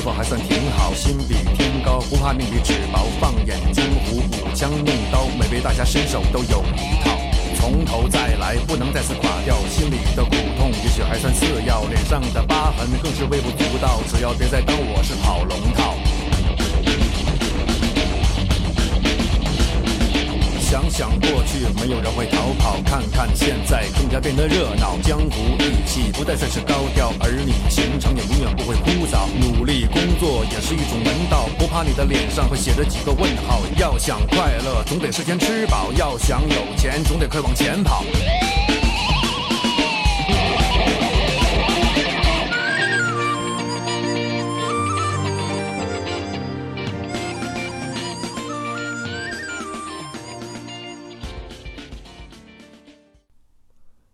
是否还算挺好？心比天高，不怕命比纸薄。放眼江湖，舞枪弄刀，每位大侠身手都有一套。从头再来，不能再次垮掉。心里的苦痛也许还算次要，脸上的疤痕更是微不足道。只要别再当我是跑龙套。想过去，没有人会逃跑；看看现在，更加变得热闹。江湖义气不再算是高调，儿女情长也永远不会枯燥。努力工作也是一种门道，不怕你的脸上会写着几个问号。要想快乐，总得事先吃饱；要想有钱，总得快往前跑。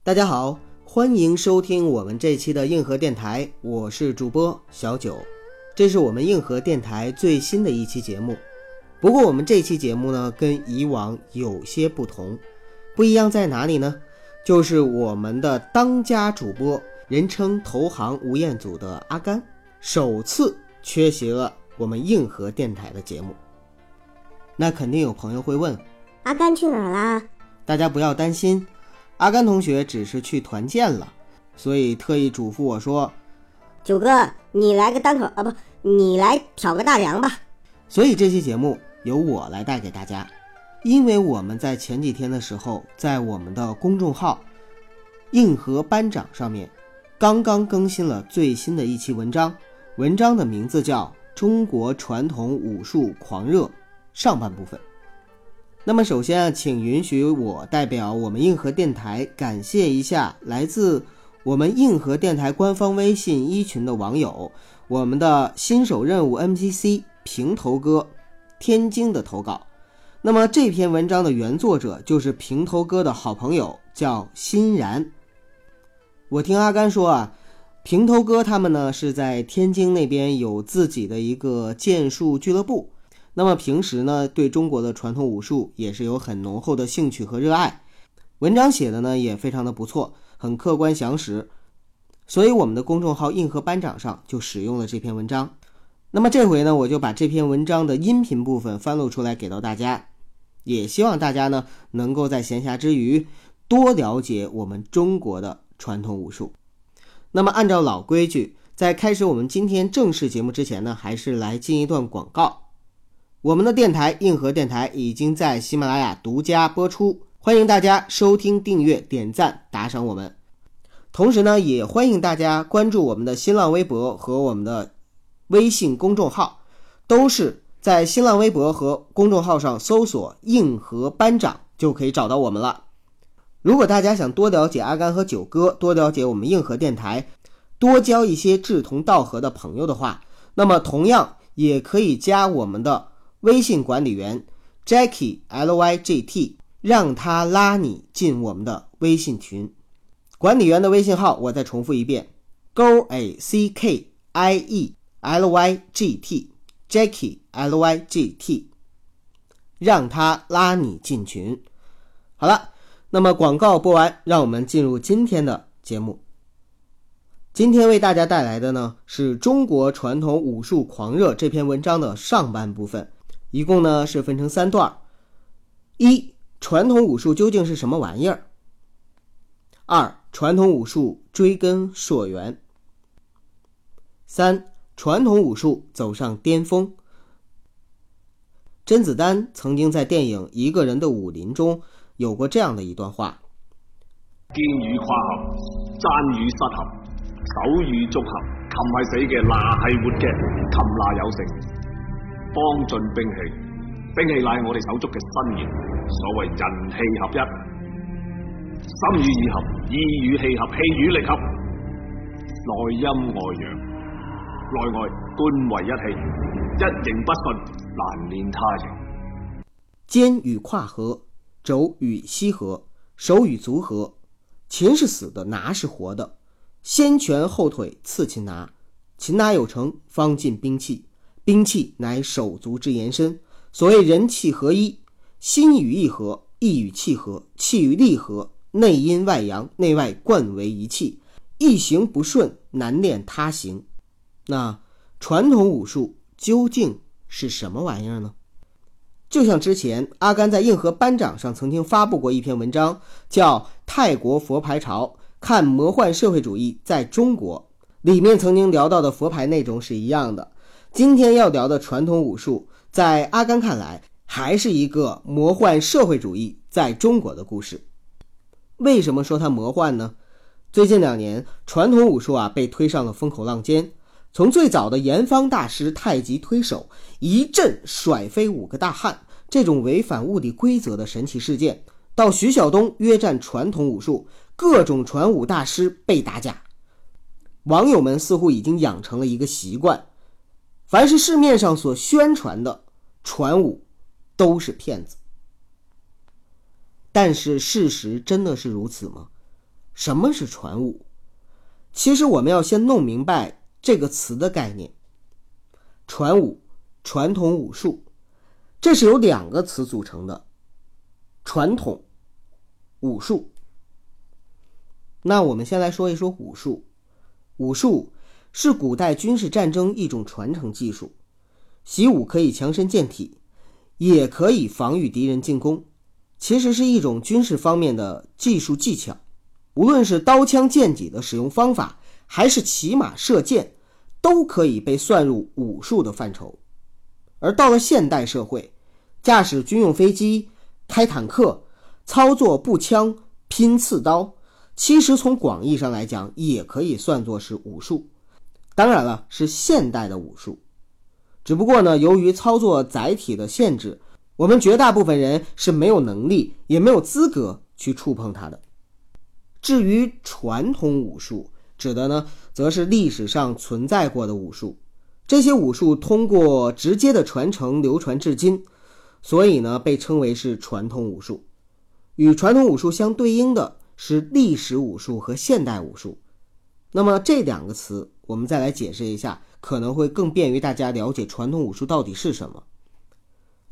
大家好，欢迎收听我们这期的硬核电台，我是主播小九，这是我们硬核电台最新的一期节目。不过我们这期节目呢，跟以往有些不同，不一样在哪里呢？就是我们的当家主播，人称投行吴彦祖的阿甘，首次缺席了我们硬核电台的节目。那肯定有朋友会问，阿甘去哪儿啦？大家不要担心。阿甘同学只是去团建了，所以特意嘱咐我说：“九哥，你来个单口啊，不，你来挑个大梁吧。”所以这期节目由我来带给大家，因为我们在前几天的时候，在我们的公众号“硬核班长”上面，刚刚更新了最新的一期文章，文章的名字叫《中国传统武术狂热》上半部分。那么首先啊，请允许我代表我们硬核电台感谢一下来自我们硬核电台官方微信一群的网友，我们的新手任务 MGC 平头哥，天津的投稿。那么这篇文章的原作者就是平头哥的好朋友，叫欣然。我听阿甘说啊，平头哥他们呢是在天津那边有自己的一个剑术俱乐部。那么平时呢，对中国的传统武术也是有很浓厚的兴趣和热爱，文章写的呢也非常的不错，很客观详实，所以我们的公众号“硬核班长”上就使用了这篇文章。那么这回呢，我就把这篇文章的音频部分翻录出来给到大家，也希望大家呢能够在闲暇之余多了解我们中国的传统武术。那么按照老规矩，在开始我们今天正式节目之前呢，还是来进一段广告。我们的电台硬核电台已经在喜马拉雅独家播出，欢迎大家收听、订阅、点赞、打赏我们。同时呢，也欢迎大家关注我们的新浪微博和我们的微信公众号，都是在新浪微博和公众号上搜索“硬核班长”就可以找到我们了。如果大家想多了解阿甘和九哥，多了解我们硬核电台，多交一些志同道合的朋友的话，那么同样也可以加我们的。微信管理员 Jackie L Y G T，让他拉你进我们的微信群。管理员的微信号我再重复一遍：G A C K I E L Y G T，Jackie L Y G T，让他拉你进群。好了，那么广告播完，让我们进入今天的节目。今天为大家带来的呢，是中国传统武术狂热这篇文章的上半部分。一共呢是分成三段一传统武术究竟是什么玩意儿？二传统武术追根溯源。三传统武术走上巅峰。甄子丹曾经在电影《一个人的武林》中有过这样的一段话：肩与胯合，踭与膝合，手与足合，擒系死嘅，拿系活嘅，擒拿有成。方进兵器，兵器乃我哋手足嘅身形。所谓人气合一，心与意合，意与气合，气与力合，内阴外阳，内外官为一气，一形不顺，难练他形。肩与胯合，肘与膝合，手与足合。擒是死的，拿是活的。先拳后腿刺擒拿，擒拿有成，方进兵器。兵器乃手足之延伸，所谓人气合一，心与意合，意与气合，气与力合，内阴外阳，内外贯为一气。一行不顺，难练他行。那传统武术究竟是什么玩意儿呢？就像之前阿甘在硬核班长上曾经发布过一篇文章，叫《泰国佛牌潮：看魔幻社会主义在中国》，里面曾经聊到的佛牌内容是一样的。今天要聊的传统武术，在阿甘看来，还是一个魔幻社会主义在中国的故事。为什么说它魔幻呢？最近两年，传统武术啊被推上了风口浪尖。从最早的严方大师太极推手一阵甩飞五个大汉这种违反物理规则的神奇事件，到徐晓东约战传统武术，各种传武大师被打假，网友们似乎已经养成了一个习惯：凡是市面上所宣传的传武，都是骗子。但是事实真的是如此吗？什么是传武？其实我们要先弄明白。这个词的概念，传武、传统武术，这是由两个词组成的，传统、武术。那我们先来说一说武术。武术是古代军事战争一种传承技术，习武可以强身健体，也可以防御敌人进攻，其实是一种军事方面的技术技巧。无论是刀枪剑戟的使用方法，还是骑马射箭。都可以被算入武术的范畴，而到了现代社会，驾驶军用飞机、开坦克、操作步枪、拼刺刀，其实从广义上来讲，也可以算作是武术。当然了，是现代的武术。只不过呢，由于操作载体的限制，我们绝大部分人是没有能力，也没有资格去触碰它的。至于传统武术，指的呢，则是历史上存在过的武术，这些武术通过直接的传承流传至今，所以呢，被称为是传统武术。与传统武术相对应的是历史武术和现代武术。那么这两个词，我们再来解释一下，可能会更便于大家了解传统武术到底是什么。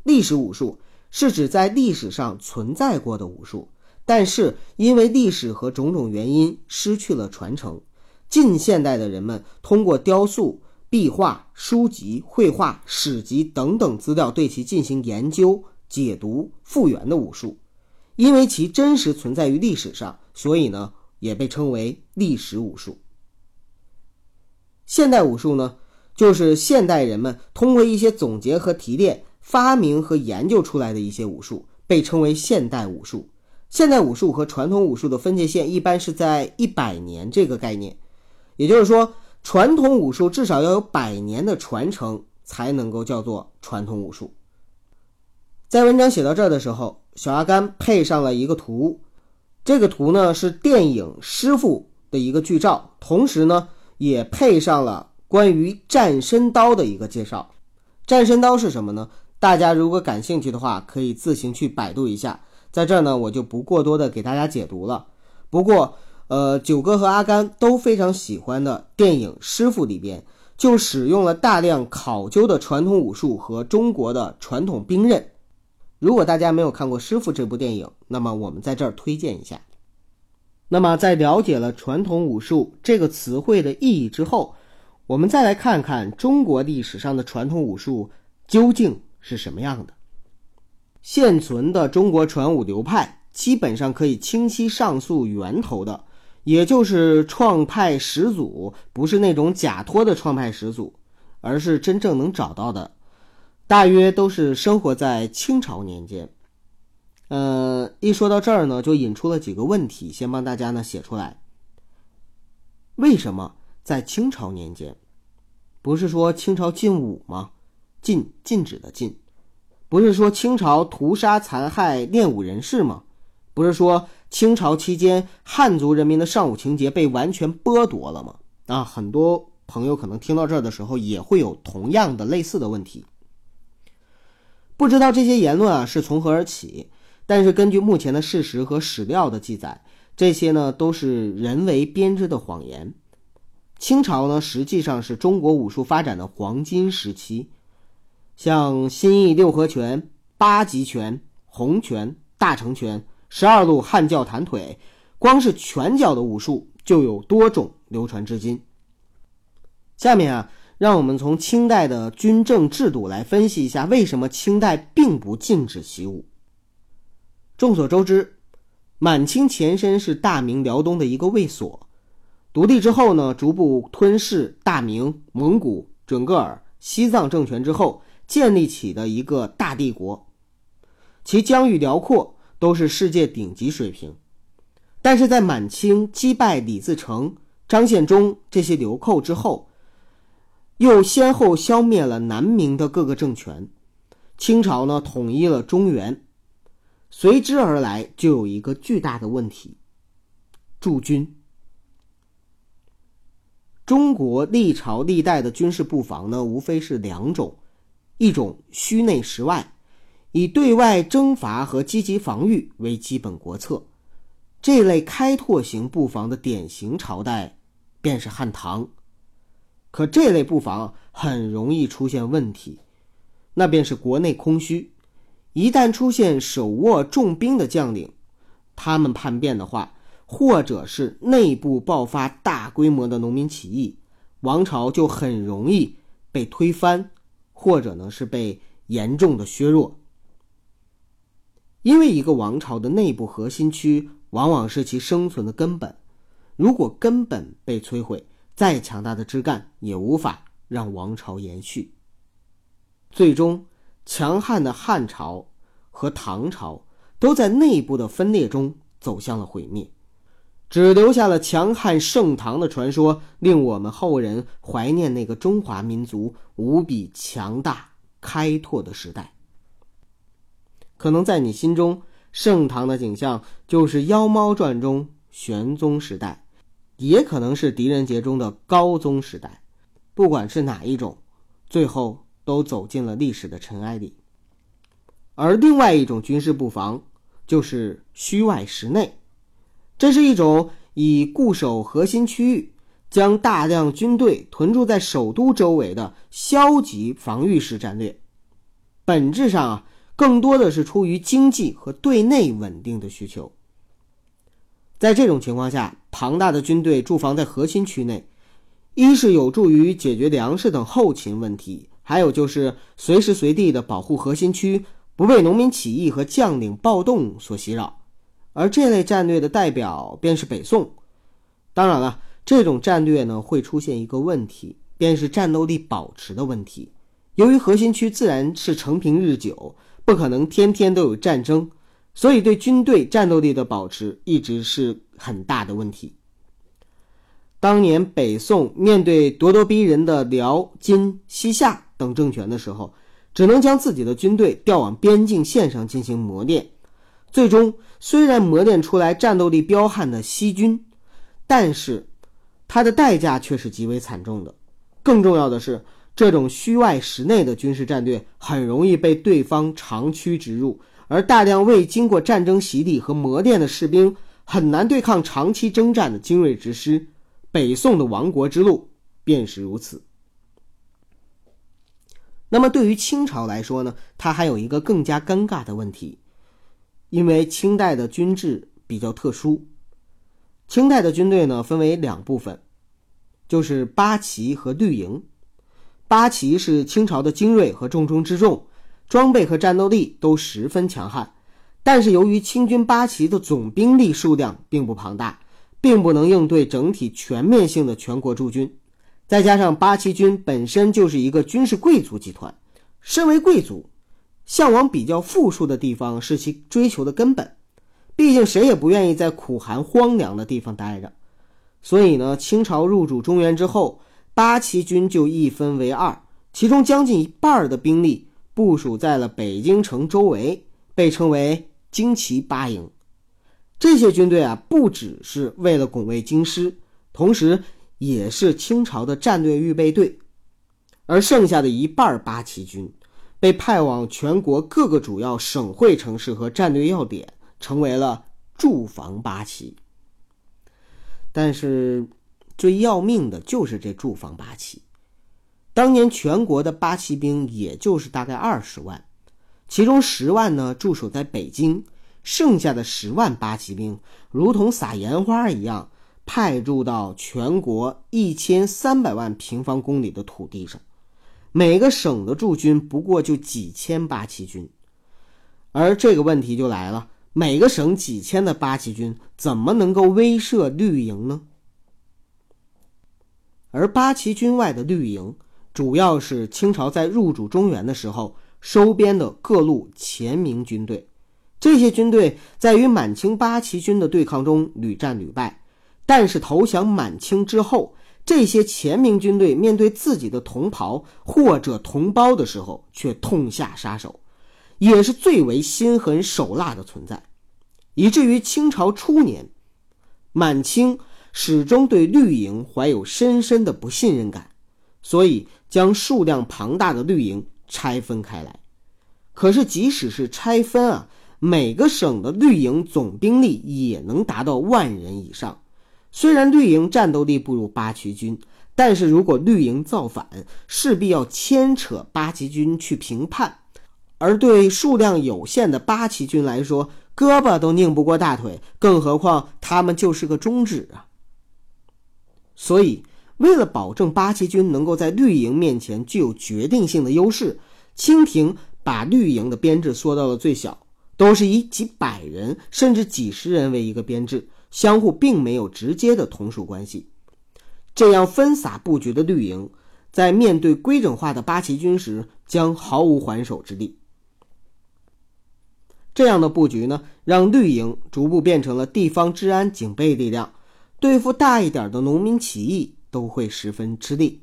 历史武术是指在历史上存在过的武术，但是因为历史和种种原因失去了传承。近现代的人们通过雕塑、壁画、书籍、绘画、史籍等等资料对其进行研究、解读、复原的武术，因为其真实存在于历史上，所以呢也被称为历史武术。现代武术呢，就是现代人们通过一些总结和提炼、发明和研究出来的一些武术，被称为现代武术。现代武术和传统武术的分界线一般是在一百年这个概念。也就是说，传统武术至少要有百年的传承，才能够叫做传统武术。在文章写到这儿的时候，小阿甘配上了一个图，这个图呢是电影《师傅》的一个剧照，同时呢也配上了关于战身刀的一个介绍。战身刀是什么呢？大家如果感兴趣的话，可以自行去百度一下。在这儿呢，我就不过多的给大家解读了。不过，呃，九哥和阿甘都非常喜欢的电影《师傅》里边，就使用了大量考究的传统武术和中国的传统兵刃。如果大家没有看过《师傅》这部电影，那么我们在这儿推荐一下。那么在了解了传统武术这个词汇的意义之后，我们再来看看中国历史上的传统武术究竟是什么样的。现存的中国传武流派，基本上可以清晰上溯源头的。也就是创派始祖不是那种假托的创派始祖，而是真正能找到的，大约都是生活在清朝年间。呃，一说到这儿呢，就引出了几个问题，先帮大家呢写出来。为什么在清朝年间？不是说清朝禁武吗？禁禁止的禁，不是说清朝屠杀残害练武人士吗？不是说。清朝期间，汉族人民的尚武情节被完全剥夺了吗？啊，很多朋友可能听到这儿的时候，也会有同样的类似的问题。不知道这些言论啊是从何而起，但是根据目前的事实和史料的记载，这些呢都是人为编织的谎言。清朝呢实际上是中国武术发展的黄金时期，像新义六合拳、八极拳、洪拳、大成拳。十二路汉教弹腿，光是拳脚的武术就有多种流传至今。下面啊，让我们从清代的军政制度来分析一下，为什么清代并不禁止习武。众所周知，满清前身是大明辽东的一个卫所，独立之后呢，逐步吞噬大明、蒙古、准噶尔、西藏政权之后建立起的一个大帝国，其疆域辽阔，都是世界顶级水平。但是在满清击败李自成、张献忠这些流寇之后，又先后消灭了南明的各个政权，清朝呢统一了中原。随之而来就有一个巨大的问题：驻军。中国历朝历代的军事布防呢，无非是两种，一种虚内实外，以对外征伐和积极防御为基本国策。这类开拓型布防的典型朝代便是汉唐。可这类布防很容易出现问题，那便是国内空虚。一旦出现手握重兵的将领，他们叛变的话，或者是内部爆发大规模的农民起义，王朝就很容易被推翻，或者呢是被严重的削弱。因为一个王朝的内部核心区往往是其生存的根本，如果根本被摧毁，再强大的枝干也无法让王朝延续。最终。强悍的汉朝和唐朝都在内部的分裂中走向了毁灭，只留下了强悍盛唐的传说，令我们后人怀念那个中华民族无比强大、开拓的时代。可能在你心中，盛唐的景象就是《妖猫传》中玄宗时代，也可能是狄仁杰中的高宗时代。不管是哪一种，最后。都走进了历史的尘埃里，而另外一种军事布防就是虚外实内，这是一种以固守核心区域、将大量军队屯驻在首都周围的消极防御式战略。本质上啊，更多的是出于经济和对内稳定的需求。在这种情况下，庞大的军队驻防在核心区内，一是有助于解决粮食等后勤问题。还有就是随时随地的保护核心区不被农民起义和将领暴动所袭扰，而这类战略的代表便是北宋。当然了，这种战略呢会出现一个问题，便是战斗力保持的问题。由于核心区自然是承平日久，不可能天天都有战争，所以对军队战斗力的保持一直是很大的问题。当年北宋面对咄咄逼人的辽、金、西夏。等政权的时候，只能将自己的军队调往边境线上进行磨练。最终，虽然磨练出来战斗力彪悍的西军，但是它的代价却是极为惨重的。更重要的是，这种虚外实内的军事战略很容易被对方长驱直入，而大量未经过战争洗礼和磨练的士兵很难对抗长期征战的精锐之师。北宋的亡国之路便是如此。那么对于清朝来说呢，它还有一个更加尴尬的问题，因为清代的军制比较特殊，清代的军队呢分为两部分，就是八旗和绿营。八旗是清朝的精锐和重中之重，装备和战斗力都十分强悍，但是由于清军八旗的总兵力数量并不庞大，并不能应对整体全面性的全国驻军。再加上八旗军本身就是一个军事贵族集团，身为贵族，向往比较富庶的地方是其追求的根本。毕竟谁也不愿意在苦寒荒凉的地方待着。所以呢，清朝入主中原之后，八旗军就一分为二，其中将近一半的兵力部署在了北京城周围，被称为京旗八营。这些军队啊，不只是为了拱卫京师，同时。也是清朝的战略预备队，而剩下的一半八旗军被派往全国各个主要省会城市和战略要点，成为了驻防八旗。但是最要命的就是这驻防八旗。当年全国的八旗兵也就是大概二十万，其中十万呢驻守在北京，剩下的十万八旗兵如同撒盐花一样。派驻到全国一千三百万平方公里的土地上，每个省的驻军不过就几千八旗军，而这个问题就来了：每个省几千的八旗军怎么能够威慑绿营呢？而八旗军外的绿营，主要是清朝在入主中原的时候收编的各路前明军队。这些军队在与满清八旗军的对抗中屡战屡败，但是投降满清之后，这些前明军队面对自己的同袍或者同胞的时候，却痛下杀手，也是最为心狠手辣的存在，以至于清朝初年，满清。始终对绿营怀有深深的不信任感，所以将数量庞大的绿营拆分开来。可是，即使是拆分啊，每个省的绿营总兵力也能达到万人以上。虽然绿营战斗力不如八旗军，但是如果绿营造反，势必要牵扯八旗军去平叛，而对数量有限的八旗军来说，胳膊都拧不过大腿，更何况他们就是个中指啊！所以，为了保证八旗军能够在绿营面前具有决定性的优势，清廷把绿营的编制缩到了最小，都是以几百人甚至几十人为一个编制，相互并没有直接的同属关系。这样分散布局的绿营，在面对规整化的八旗军时，将毫无还手之力。这样的布局呢，让绿营逐步变成了地方治安警备力量。对付大一点的农民起义都会十分吃力，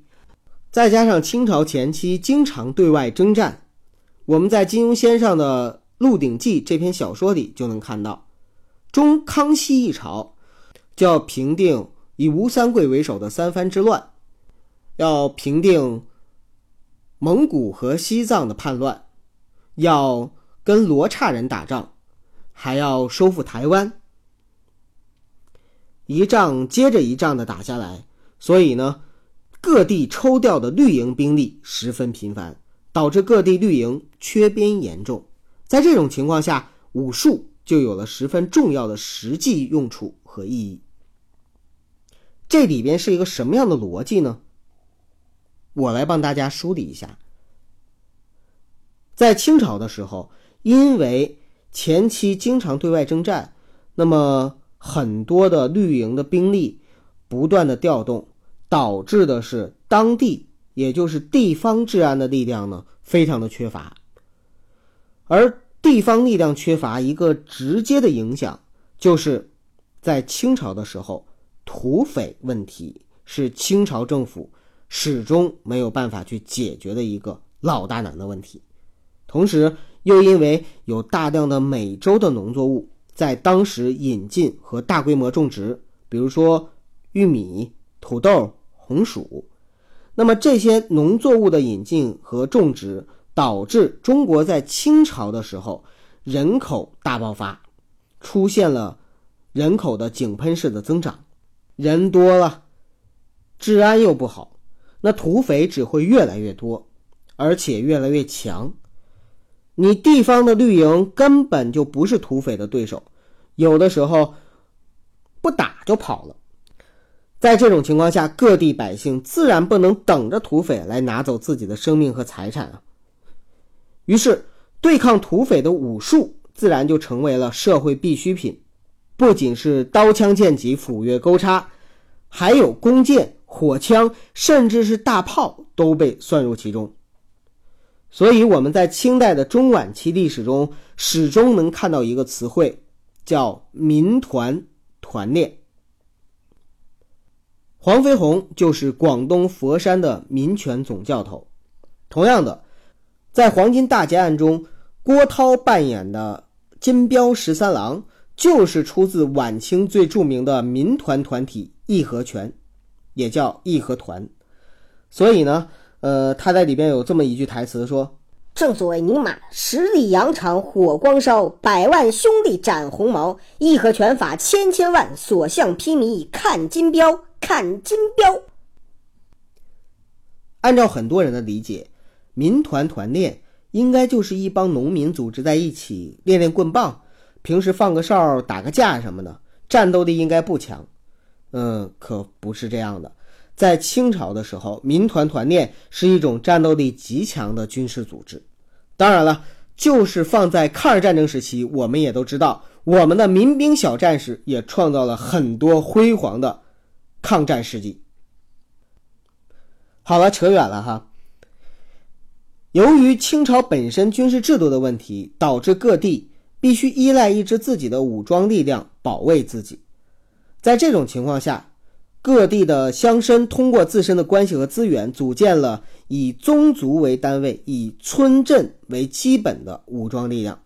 再加上清朝前期经常对外征战，我们在金庸先生的《鹿鼎记》这篇小说里就能看到，中康熙一朝就要平定以吴三桂为首的三藩之乱，要平定蒙古和西藏的叛乱，要跟罗刹人打仗，还要收复台湾。一仗接着一仗的打下来，所以呢，各地抽调的绿营兵力十分频繁，导致各地绿营缺编严重。在这种情况下，武术就有了十分重要的实际用处和意义。这里边是一个什么样的逻辑呢？我来帮大家梳理一下。在清朝的时候，因为前期经常对外征战，那么。很多的绿营的兵力不断的调动，导致的是当地也就是地方治安的力量呢非常的缺乏，而地方力量缺乏一个直接的影响，就是在清朝的时候，土匪问题是清朝政府始终没有办法去解决的一个老大难的问题，同时又因为有大量的美洲的农作物。在当时引进和大规模种植，比如说玉米、土豆、红薯，那么这些农作物的引进和种植，导致中国在清朝的时候人口大爆发，出现了人口的井喷式的增长，人多了，治安又不好，那土匪只会越来越多，而且越来越强。你地方的绿营根本就不是土匪的对手，有的时候不打就跑了。在这种情况下，各地百姓自然不能等着土匪来拿走自己的生命和财产啊。于是，对抗土匪的武术自然就成为了社会必需品，不仅是刀枪剑戟斧钺钩叉，还有弓箭、火枪，甚至是大炮都被算入其中。所以我们在清代的中晚期历史中，始终能看到一个词汇，叫民团团练。黄飞鸿就是广东佛山的民权总教头。同样的，在黄金大劫案中，郭涛扮演的金彪十三郎，就是出自晚清最著名的民团团体义和拳，也叫义和团。所以呢。呃，他在里边有这么一句台词说：“正所谓宁马十里洋场火光烧，百万兄弟斩红毛。义和拳法千千万，所向披靡看金彪，看金彪。”按照很多人的理解，民团团练应该就是一帮农民组织在一起练练棍棒，平时放个哨、打个架什么的，战斗力应该不强。嗯，可不是这样的。在清朝的时候，民团团练是一种战斗力极强的军事组织。当然了，就是放在抗日战争时期，我们也都知道，我们的民兵小战士也创造了很多辉煌的抗战事迹。好了，扯远了哈。由于清朝本身军事制度的问题，导致各地必须依赖一支自己的武装力量保卫自己。在这种情况下，各地的乡绅通过自身的关系和资源，组建了以宗族为单位、以村镇为基本的武装力量。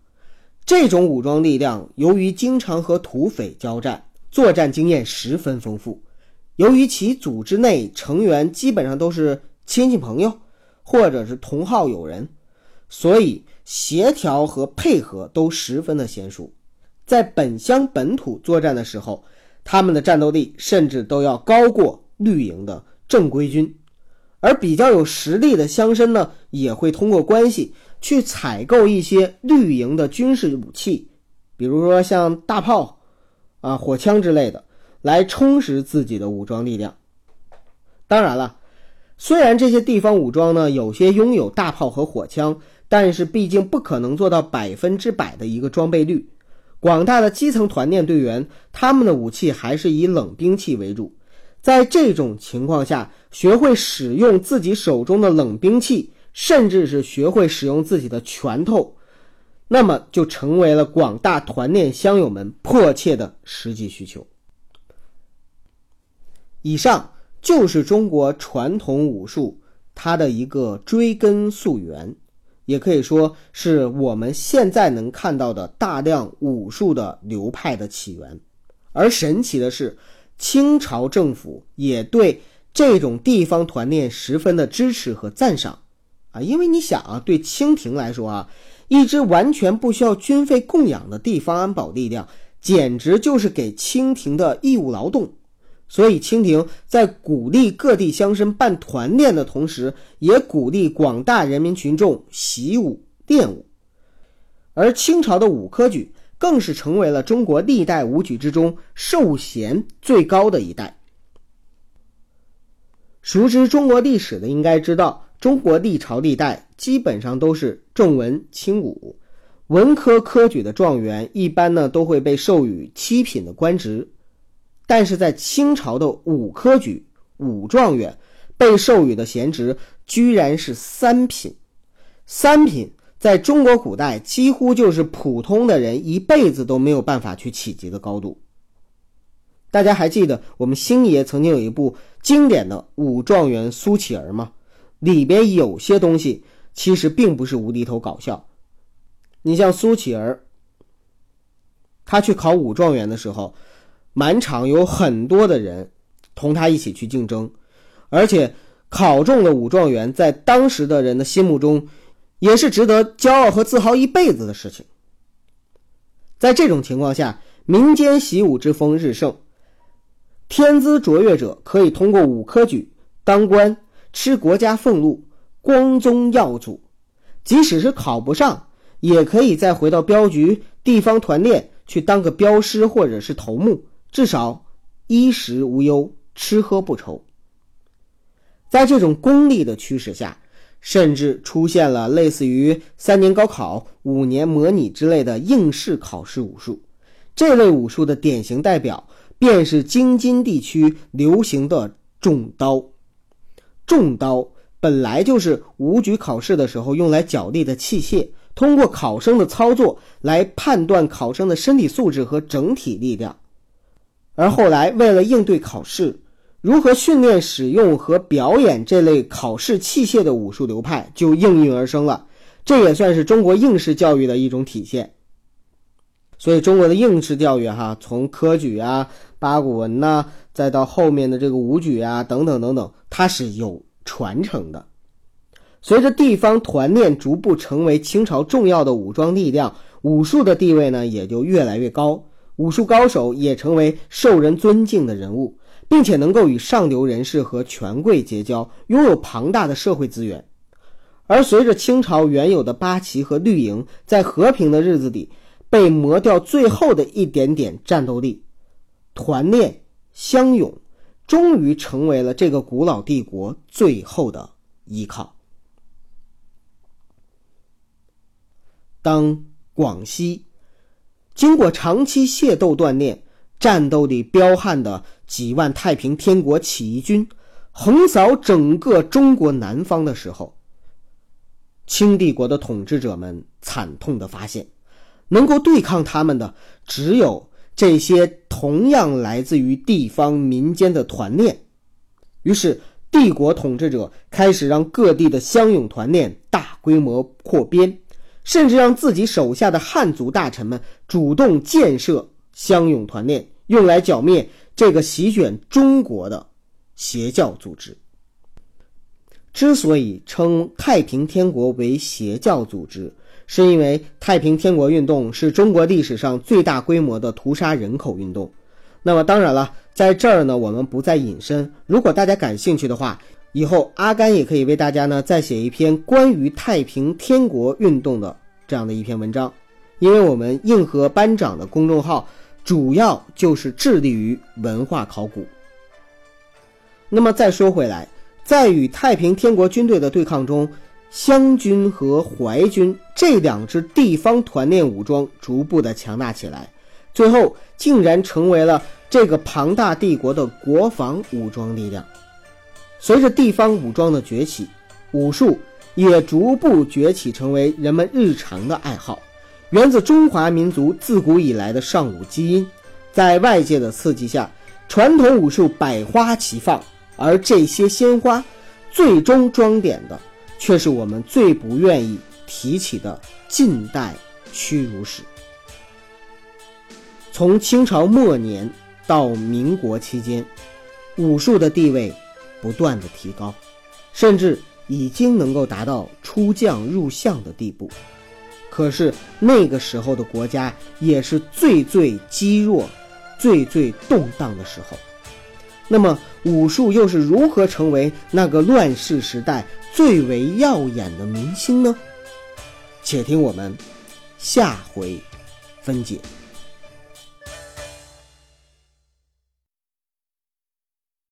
这种武装力量由于经常和土匪交战，作战经验十分丰富。由于其组织内成员基本上都是亲戚朋友或者是同号友人，所以协调和配合都十分的娴熟。在本乡本土作战的时候，他们的战斗力甚至都要高过绿营的正规军，而比较有实力的乡绅呢，也会通过关系去采购一些绿营的军事武器，比如说像大炮、啊火枪之类的，来充实自己的武装力量。当然了，虽然这些地方武装呢有些拥有大炮和火枪，但是毕竟不可能做到百分之百的一个装备率。广大的基层团练队员，他们的武器还是以冷兵器为主。在这种情况下，学会使用自己手中的冷兵器，甚至是学会使用自己的拳头，那么就成为了广大团练乡友们迫切的实际需求。以上就是中国传统武术它的一个追根溯源。也可以说是我们现在能看到的大量武术的流派的起源，而神奇的是，清朝政府也对这种地方团练十分的支持和赞赏，啊，因为你想啊，对清廷来说啊，一支完全不需要军费供养的地方安保力量，简直就是给清廷的义务劳动。所以，清廷在鼓励各地乡绅办团练的同时，也鼓励广大人民群众习武练武。而清朝的武科举更是成为了中国历代武举之中授衔最高的一代。熟知中国历史的应该知道，中国历朝历代基本上都是重文轻武，文科科举的状元一般呢都会被授予七品的官职。但是在清朝的武科举武状元被授予的衔职居然是三品，三品在中国古代几乎就是普通的人一辈子都没有办法去企及的高度。大家还记得我们星爷曾经有一部经典的武状元苏乞儿吗？里边有些东西其实并不是无厘头搞笑。你像苏乞儿，他去考武状元的时候。满场有很多的人同他一起去竞争，而且考中了武状元，在当时的人的心目中，也是值得骄傲和自豪一辈子的事情。在这种情况下，民间习武之风日盛，天资卓越者可以通过武科举当官，吃国家俸禄，光宗耀祖；即使是考不上，也可以再回到镖局、地方团练去当个镖师或者是头目。至少衣食无忧，吃喝不愁。在这种功利的驱使下，甚至出现了类似于三年高考、五年模拟之类的应试考试武术。这类武术的典型代表便是京津地区流行的重刀。重刀本来就是武举考试的时候用来角力的器械，通过考生的操作来判断考生的身体素质和整体力量。而后来，为了应对考试，如何训练使用和表演这类考试器械的武术流派就应运而生了。这也算是中国应试教育的一种体现。所以，中国的应试教育哈，从科举啊、八股文呐，再到后面的这个武举啊等等等等，它是有传承的。随着地方团练逐步成为清朝重要的武装力量，武术的地位呢也就越来越高。武术高手也成为受人尊敬的人物，并且能够与上流人士和权贵结交，拥有庞大的社会资源。而随着清朝原有的八旗和绿营在和平的日子里被磨掉最后的一点点战斗力，团练乡勇，终于成为了这个古老帝国最后的依靠。当广西经过长期械斗锻炼，战斗力彪悍的几万太平天国起义军横扫整个中国南方的时候，清帝国的统治者们惨痛的发现，能够对抗他们的只有这些同样来自于地方民间的团练。于是，帝国统治者开始让各地的乡勇团练大规模扩编。甚至让自己手下的汉族大臣们主动建设乡勇团练，用来剿灭这个席卷中国的邪教组织。之所以称太平天国为邪教组织，是因为太平天国运动是中国历史上最大规模的屠杀人口运动。那么，当然了，在这儿呢，我们不再引申。如果大家感兴趣的话，以后阿甘也可以为大家呢再写一篇关于太平天国运动的这样的一篇文章，因为我们硬核班长的公众号主要就是致力于文化考古。那么再说回来，在与太平天国军队的对抗中，湘军和淮军这两支地方团练武装逐步的强大起来，最后竟然成为了这个庞大帝国的国防武装力量。随着地方武装的崛起，武术也逐步崛起，成为人们日常的爱好，源自中华民族自古以来的尚武基因。在外界的刺激下，传统武术百花齐放，而这些鲜花，最终装点的，却是我们最不愿意提起的近代屈辱史。从清朝末年到民国期间，武术的地位。不断的提高，甚至已经能够达到出将入相的地步。可是那个时候的国家也是最最积弱、最最动荡的时候。那么武术又是如何成为那个乱世时代最为耀眼的明星呢？且听我们下回分解。